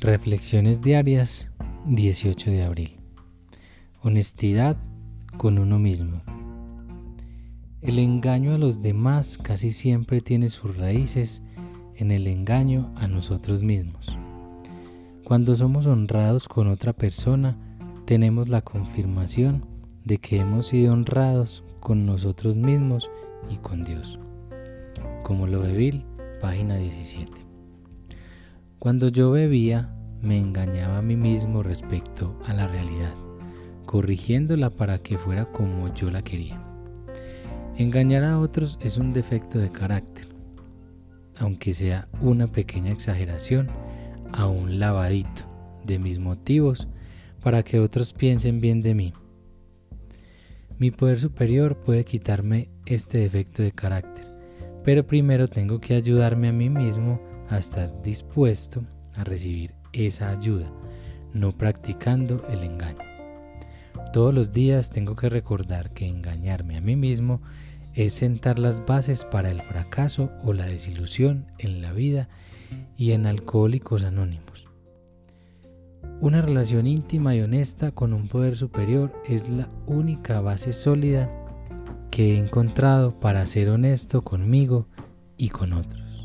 Reflexiones diarias 18 de abril. Honestidad con uno mismo. El engaño a los demás casi siempre tiene sus raíces en el engaño a nosotros mismos. Cuando somos honrados con otra persona, tenemos la confirmación de que hemos sido honrados con nosotros mismos y con Dios. Como lo Bill, página 17. Cuando yo bebía, me engañaba a mí mismo respecto a la realidad, corrigiéndola para que fuera como yo la quería. Engañar a otros es un defecto de carácter, aunque sea una pequeña exageración, a un lavadito de mis motivos para que otros piensen bien de mí. Mi poder superior puede quitarme este defecto de carácter, pero primero tengo que ayudarme a mí mismo a estar dispuesto a recibir esa ayuda, no practicando el engaño. Todos los días tengo que recordar que engañarme a mí mismo es sentar las bases para el fracaso o la desilusión en la vida y en alcohólicos anónimos. Una relación íntima y honesta con un poder superior es la única base sólida que he encontrado para ser honesto conmigo y con otros.